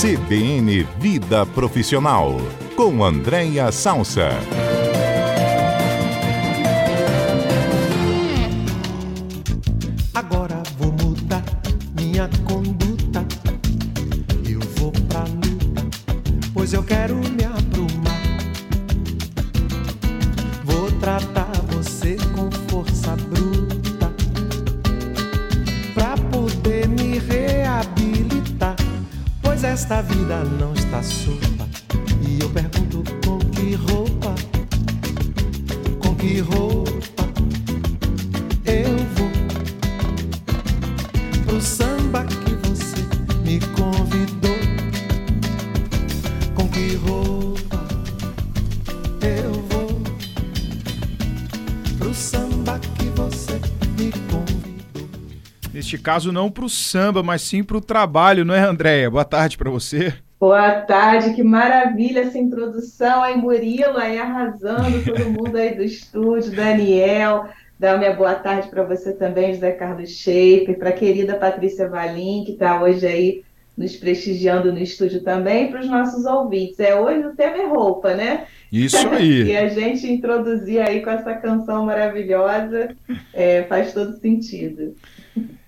CBN Vida Profissional, com Andréia Salsa. Esta vida não está solta. E eu pergunto com que roupa, com que roupa Neste caso, não para o samba, mas sim para o trabalho, não é, Andréia? Boa tarde para você. Boa tarde, que maravilha essa introdução aí, Murilo, aí arrasando todo mundo aí do estúdio, Daniel, dá minha boa tarde para você também, José Carlos Schaefer, para a querida Patrícia Valim, que está hoje aí nos prestigiando no estúdio também, para os nossos ouvintes. É, hoje o tema é roupa, né? Isso E aí. a gente introduzir aí com essa canção maravilhosa é, faz todo sentido.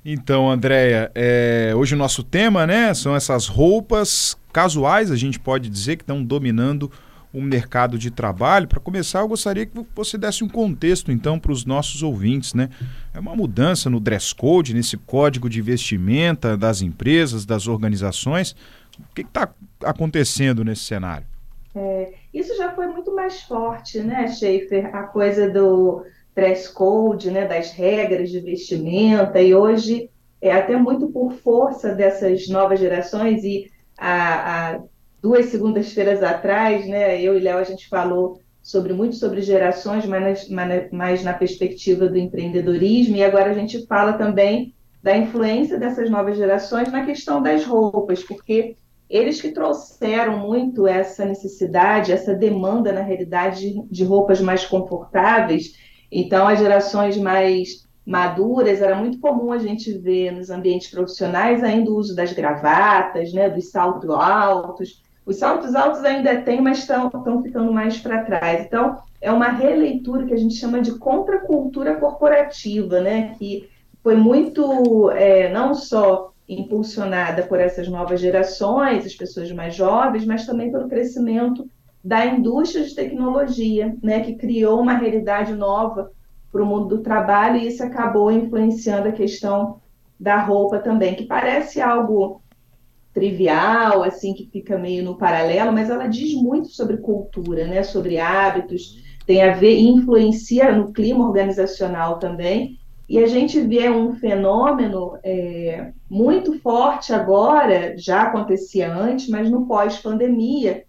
Então, Andréia, é, hoje o nosso tema, né, são essas roupas casuais, a gente pode dizer, que estão dominando o mercado de trabalho. Para começar, eu gostaria que você desse um contexto, então, para os nossos ouvintes, né? É uma mudança no dress code, nesse código de vestimenta das empresas, das organizações. O que está acontecendo nesse cenário? Isso já foi muito mais forte, né, Schaefer? A coisa do dress code, né, das regras de vestimenta, e hoje é até muito por força dessas novas gerações, e há, há duas segundas-feiras atrás, né, eu e Léo, a gente falou sobre muito sobre gerações, mas, mas, mas na perspectiva do empreendedorismo, e agora a gente fala também da influência dessas novas gerações na questão das roupas, porque eles que trouxeram muito essa necessidade, essa demanda, na realidade, de, de roupas mais confortáveis. Então, as gerações mais maduras, era muito comum a gente ver nos ambientes profissionais ainda o uso das gravatas, né, dos saltos altos. Os saltos altos ainda tem, mas estão ficando mais para trás. Então, é uma releitura que a gente chama de contracultura corporativa, né, que foi muito, é, não só impulsionada por essas novas gerações, as pessoas mais jovens, mas também pelo crescimento da indústria de tecnologia, né, que criou uma realidade nova para o mundo do trabalho e isso acabou influenciando a questão da roupa também, que parece algo trivial, assim, que fica meio no paralelo, mas ela diz muito sobre cultura, né, sobre hábitos, tem a ver, influencia no clima organizacional também, e a gente vê um fenômeno é, muito forte agora, já acontecia antes, mas no pós-pandemia,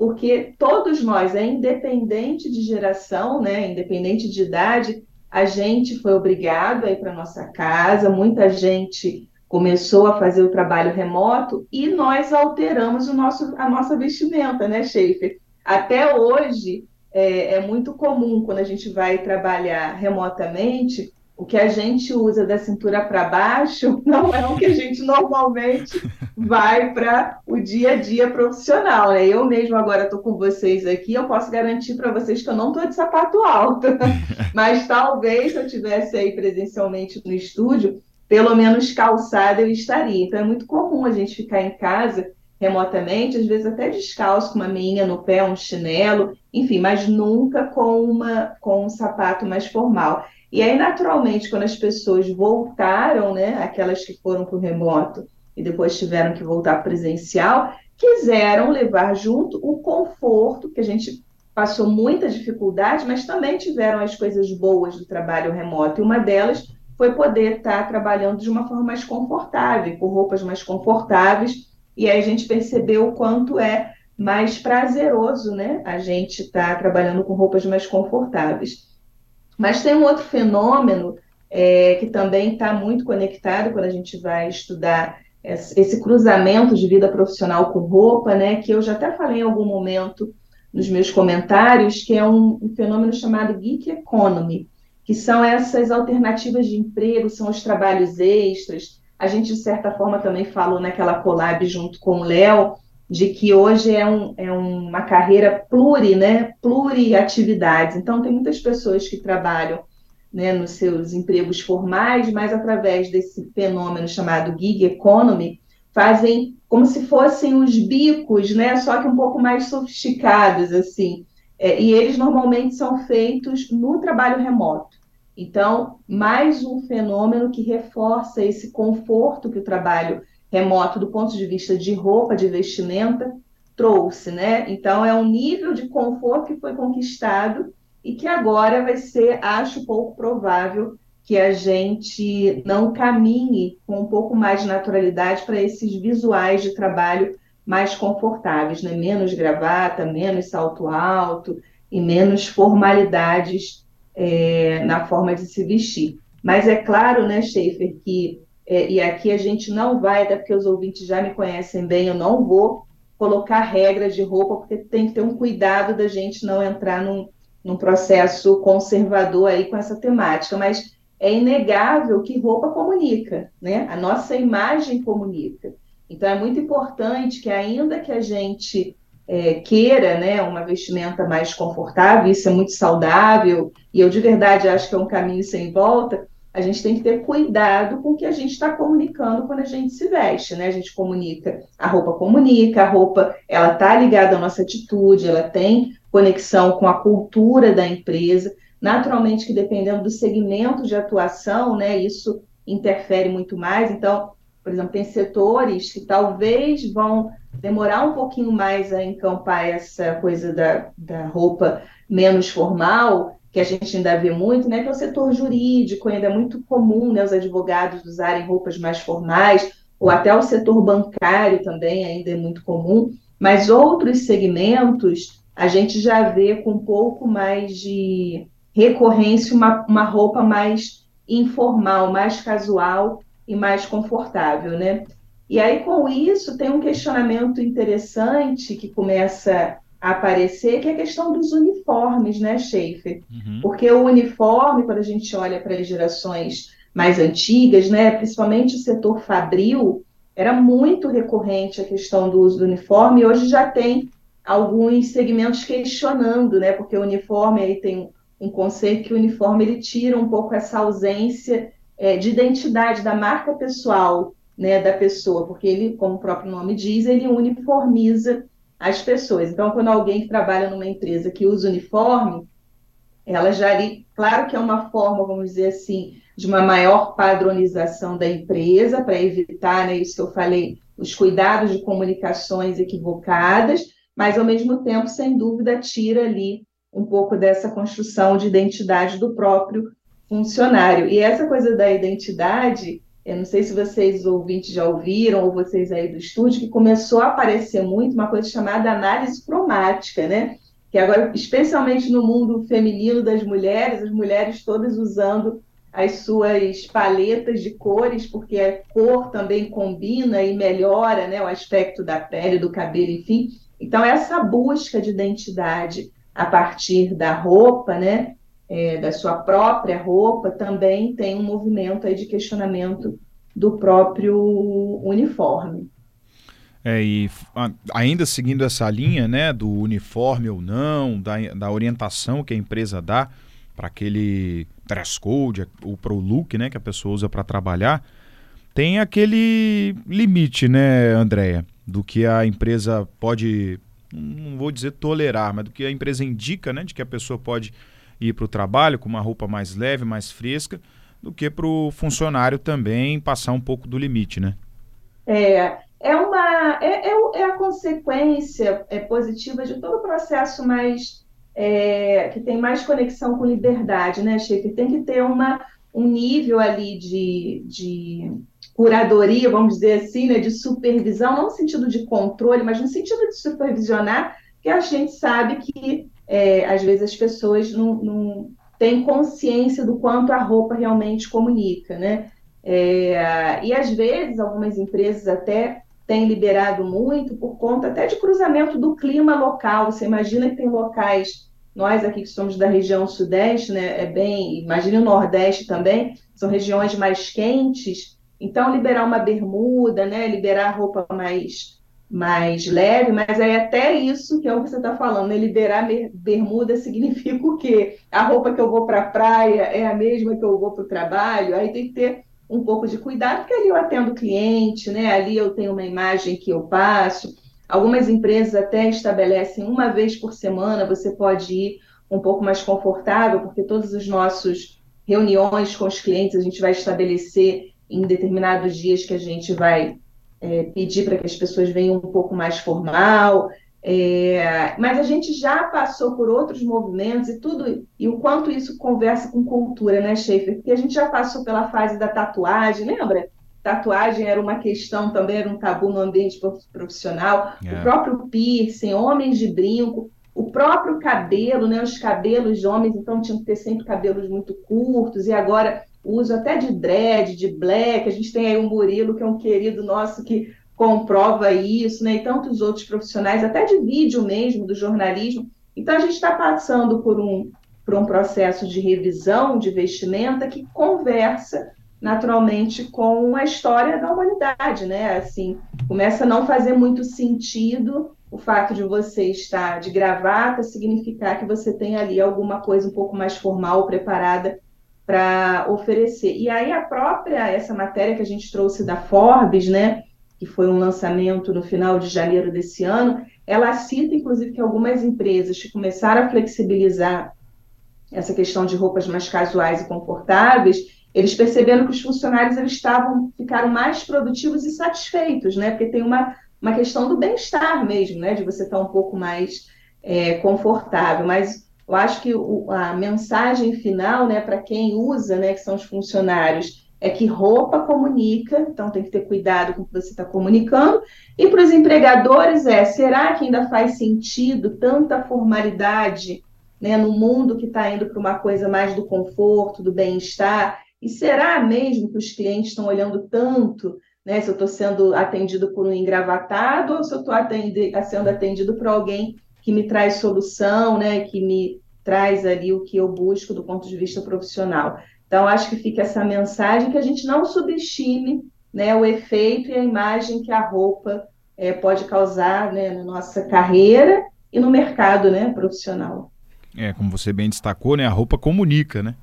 porque todos nós, é independente de geração, né, independente de idade, a gente foi obrigado a ir para nossa casa, muita gente começou a fazer o trabalho remoto e nós alteramos o nosso, a nossa vestimenta, né, Schaefer? Até hoje é, é muito comum quando a gente vai trabalhar remotamente o que a gente usa da cintura para baixo não é o que a gente normalmente vai para o dia a dia profissional. Né? Eu mesmo agora estou com vocês aqui, eu posso garantir para vocês que eu não estou de sapato alto, mas talvez se eu tivesse aí presencialmente no estúdio, pelo menos calçada eu estaria. Então é muito comum a gente ficar em casa remotamente, às vezes até descalço, com uma meinha no pé, um chinelo, enfim, mas nunca com, uma, com um sapato mais formal. E aí, naturalmente, quando as pessoas voltaram, né, aquelas que foram para o remoto e depois tiveram que voltar presencial, quiseram levar junto o conforto, que a gente passou muita dificuldade, mas também tiveram as coisas boas do trabalho remoto. E uma delas foi poder estar trabalhando de uma forma mais confortável, com roupas mais confortáveis. E aí a gente percebeu o quanto é mais prazeroso, né, a gente estar trabalhando com roupas mais confortáveis. Mas tem um outro fenômeno é, que também está muito conectado quando a gente vai estudar esse cruzamento de vida profissional com roupa, né? Que eu já até falei em algum momento nos meus comentários, que é um, um fenômeno chamado geek economy, que são essas alternativas de emprego, são os trabalhos extras, a gente, de certa forma, também falou naquela collab junto com o Léo, de que hoje é, um, é uma carreira pluri, né? Pluriatividades. Então, tem muitas pessoas que trabalham né, nos seus empregos formais, mas através desse fenômeno chamado gig economy, fazem como se fossem os bicos, né? Só que um pouco mais sofisticados, assim. É, e eles normalmente são feitos no trabalho remoto. Então, mais um fenômeno que reforça esse conforto que o trabalho remoto, do ponto de vista de roupa, de vestimenta, trouxe, né? Então, é um nível de conforto que foi conquistado e que agora vai ser, acho pouco provável, que a gente não caminhe com um pouco mais de naturalidade para esses visuais de trabalho mais confortáveis, né? menos gravata, menos salto alto e menos formalidades é, na forma de se vestir. Mas é claro, né, Schaefer, que, é, e aqui a gente não vai, até porque os ouvintes já me conhecem bem, eu não vou colocar regras de roupa, porque tem que ter um cuidado da gente não entrar num, num processo conservador aí com essa temática, mas é inegável que roupa comunica, né? A nossa imagem comunica. Então é muito importante que ainda que a gente é, queira, né, uma vestimenta mais confortável, isso é muito saudável e eu de verdade acho que é um caminho sem volta. A gente tem que ter cuidado com o que a gente está comunicando quando a gente se veste, né? A gente comunica, a roupa comunica, a roupa ela está ligada à nossa atitude, ela tem conexão com a cultura da empresa. Naturalmente que dependendo do segmento de atuação, né, isso interfere muito mais. Então, por exemplo, tem setores que talvez vão demorar um pouquinho mais a encampar essa coisa da, da roupa menos formal, que a gente ainda vê muito, né, que é o setor jurídico, ainda é muito comum né, os advogados usarem roupas mais formais, ou até o setor bancário também ainda é muito comum, mas outros segmentos a gente já vê com um pouco mais de recorrência uma, uma roupa mais informal, mais casual e mais confortável, né? E aí, com isso, tem um questionamento interessante que começa a aparecer, que é a questão dos uniformes, né, Schaefer? Uhum. Porque o uniforme, quando a gente olha para as gerações mais antigas, né, principalmente o setor fabril, era muito recorrente a questão do uso do uniforme, e hoje já tem alguns segmentos questionando, né, porque o uniforme aí tem um conceito que o uniforme ele tira um pouco essa ausência é, de identidade da marca pessoal né, da pessoa, porque ele, como o próprio nome diz, ele uniformiza as pessoas. Então, quando alguém que trabalha numa empresa que usa uniforme, ela já ali, claro que é uma forma, vamos dizer assim, de uma maior padronização da empresa, para evitar, né, isso que eu falei, os cuidados de comunicações equivocadas, mas ao mesmo tempo, sem dúvida, tira ali um pouco dessa construção de identidade do próprio funcionário. E essa coisa da identidade, eu não sei se vocês ouvintes já ouviram, ou vocês aí do estúdio, que começou a aparecer muito uma coisa chamada análise cromática, né? Que agora, especialmente no mundo feminino das mulheres, as mulheres todas usando as suas paletas de cores, porque a cor também combina e melhora né, o aspecto da pele, do cabelo, enfim. Então, essa busca de identidade a partir da roupa, né, é, da sua própria roupa, também tem um movimento aí de questionamento do próprio uniforme. É, e ainda seguindo essa linha, né, do uniforme ou não, da, da orientação que a empresa dá para aquele dress code ou para o look, né, que a pessoa usa para trabalhar, tem aquele limite, né, Andréia, do que a empresa pode não vou dizer tolerar, mas do que a empresa indica, né, de que a pessoa pode ir para o trabalho com uma roupa mais leve, mais fresca, do que para o funcionário também passar um pouco do limite, né? É, é uma é, é, é a consequência é, positiva de todo o processo mais é, que tem mais conexão com liberdade, né, Chico? Tem que ter uma, um nível ali de, de curadoria, vamos dizer assim, né, de supervisão, não no sentido de controle, mas no sentido de supervisionar, que a gente sabe que é, às vezes as pessoas não, não têm consciência do quanto a roupa realmente comunica, né? É, e às vezes algumas empresas até têm liberado muito por conta até de cruzamento do clima local. Você imagina que tem locais, nós aqui que somos da região sudeste, né, é bem, imagine o nordeste também, são regiões mais quentes, Então, liberar uma bermuda, né? Liberar roupa mais mais leve, mas aí até isso que é o que você está falando, né? liberar bermuda significa o quê? A roupa que eu vou para a praia é a mesma que eu vou para o trabalho, aí tem que ter um pouco de cuidado, porque ali eu atendo cliente, né? ali eu tenho uma imagem que eu passo. Algumas empresas até estabelecem uma vez por semana, você pode ir um pouco mais confortável, porque todos os nossos reuniões com os clientes a gente vai estabelecer em determinados dias que a gente vai é, pedir para que as pessoas venham um pouco mais formal, é, mas a gente já passou por outros movimentos e tudo, e o quanto isso conversa com cultura, né, Schaefer? Porque a gente já passou pela fase da tatuagem, lembra? Tatuagem era uma questão também, era um tabu no ambiente profissional. É. O próprio piercing, homens de brinco, o próprio cabelo, né? Os cabelos de homens, então tinham que ter sempre cabelos muito curtos, e agora uso até de dread, de black. A gente tem aí o Murilo, que é um querido nosso que comprova isso, né? E tantos outros profissionais, até de vídeo mesmo, do jornalismo. Então, a gente está passando por um, por um processo de revisão de vestimenta que conversa naturalmente com a história da humanidade, né? Assim, começa a não fazer muito sentido o fato de você estar de gravata significar que você tem ali alguma coisa um pouco mais formal, preparada para oferecer. E aí a própria, essa matéria que a gente trouxe da Forbes, né, que foi um lançamento no final de janeiro desse ano, ela cita, inclusive, que algumas empresas que começaram a flexibilizar essa questão de roupas mais casuais e confortáveis, eles perceberam que os funcionários eles estavam ficaram mais produtivos e satisfeitos, né? Porque tem uma, uma questão do bem-estar mesmo, né? De você estar um pouco mais é, confortável. Mas eu acho que o, a mensagem final, né, para quem usa, né, que são os funcionários, é que roupa comunica, então tem que ter cuidado com o que você está comunicando. E para os empregadores é, será que ainda faz sentido tanta formalidade né, no mundo que está indo para uma coisa mais do conforto, do bem-estar? E será mesmo que os clientes estão olhando tanto né, se eu estou sendo atendido por um engravatado ou se eu estou sendo atendido por alguém que me traz solução, né, que me traz ali o que eu busco do ponto de vista profissional. Então, acho que fica essa mensagem que a gente não subestime né, o efeito e a imagem que a roupa é, pode causar né, na nossa carreira e no mercado né, profissional. É, como você bem destacou, né, a roupa comunica, né?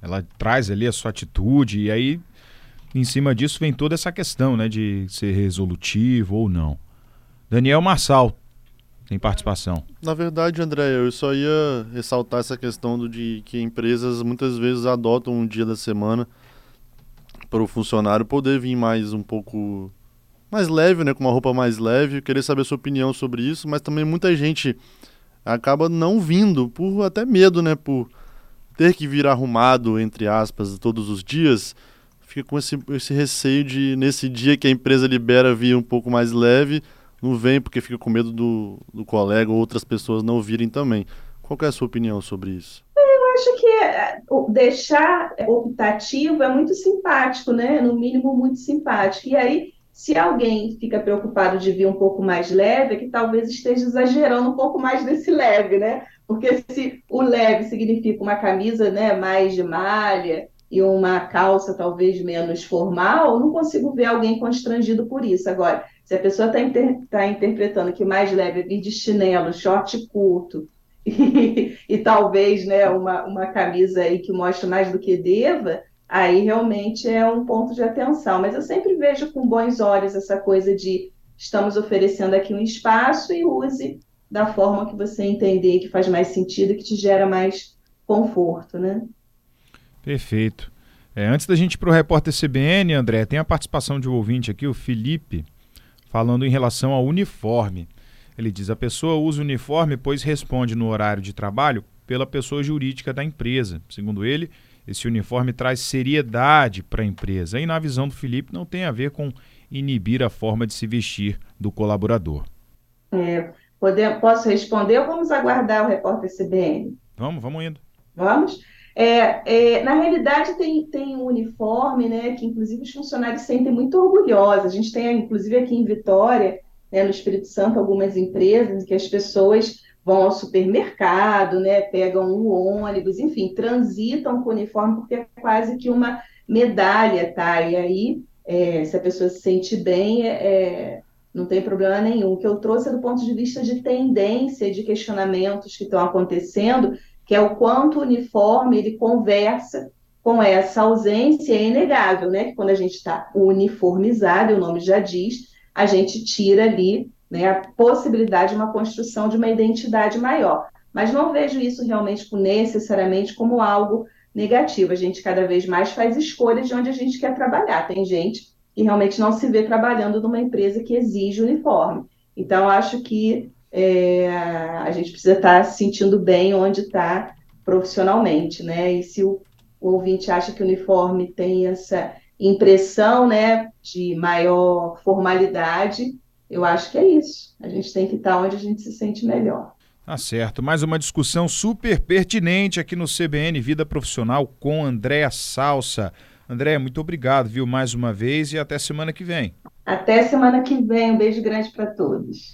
Ela traz ali a sua atitude e aí, em cima disso, vem toda essa questão né, de ser resolutivo ou não. Daniel Marçal, tem participação. Na verdade, André, eu só ia ressaltar essa questão do, de que empresas muitas vezes adotam um dia da semana para o funcionário poder vir mais um pouco mais leve, né, com uma roupa mais leve. Eu queria saber a sua opinião sobre isso, mas também muita gente acaba não vindo por até medo, né, por ter que vir arrumado entre aspas todos os dias. Fica com esse, esse receio de nesse dia que a empresa libera vir um pouco mais leve, não vem porque fica com medo do, do colega ou outras pessoas não virem também. Qual é a sua opinião sobre isso? Eu acho que é, deixar optativo é muito simpático, né? No mínimo, muito simpático. E aí, se alguém fica preocupado de vir um pouco mais leve, é que talvez esteja exagerando um pouco mais desse leve, né? Porque se o leve significa uma camisa né, mais de malha e uma calça talvez menos formal, eu não consigo ver alguém constrangido por isso. Agora, se a pessoa está inter tá interpretando que mais leve é vir de chinelo, short curto, e, e, talvez né, uma, uma camisa aí que mostra mais do que deva, aí realmente é um ponto de atenção. Mas eu sempre vejo com bons olhos essa coisa de estamos oferecendo aqui um espaço e use da forma que você entender que faz mais sentido, que te gera mais conforto, né? Perfeito. É, antes da gente ir para o repórter CBN, André, tem a participação de um ouvinte aqui, o Felipe falando em relação ao uniforme. Ele diz: a pessoa usa o uniforme pois responde no horário de trabalho pela pessoa jurídica da empresa. Segundo ele, esse uniforme traz seriedade para a empresa. E na visão do Felipe, não tem a ver com inibir a forma de se vestir do colaborador. É, poder, posso responder ou vamos aguardar o repórter CBN? Vamos, vamos indo. Vamos? É, é, na realidade, tem, tem um uniforme, né, que inclusive os funcionários sentem muito orgulhosos. A gente tem, inclusive, aqui em Vitória, né, no Espírito Santo, algumas empresas que as pessoas vão ao supermercado, né, pegam um ônibus, enfim, transitam com o uniforme porque é quase que uma medalha, tá? E aí é, se a pessoa se sente bem, é, é, não tem problema nenhum. O que eu trouxe é do ponto de vista de tendência, de questionamentos que estão acontecendo, que é o quanto o uniforme ele conversa com essa ausência, é inegável, né? Que quando a gente está uniformizado, o nome já diz, a gente tira ali né, a possibilidade de uma construção de uma identidade maior. Mas não vejo isso realmente necessariamente como algo negativo. A gente cada vez mais faz escolhas de onde a gente quer trabalhar. Tem gente que realmente não se vê trabalhando numa empresa que exige uniforme. Então, acho que é, a gente precisa estar se sentindo bem onde está profissionalmente, né? E se o, o ouvinte acha que o uniforme tem essa impressão, né, de maior formalidade, eu acho que é isso. A gente tem que estar onde a gente se sente melhor. Tá certo. Mais uma discussão super pertinente aqui no CBN Vida Profissional com Andréa Salsa. Andréa, muito obrigado, viu, mais uma vez e até semana que vem. Até semana que vem. Um beijo grande para todos.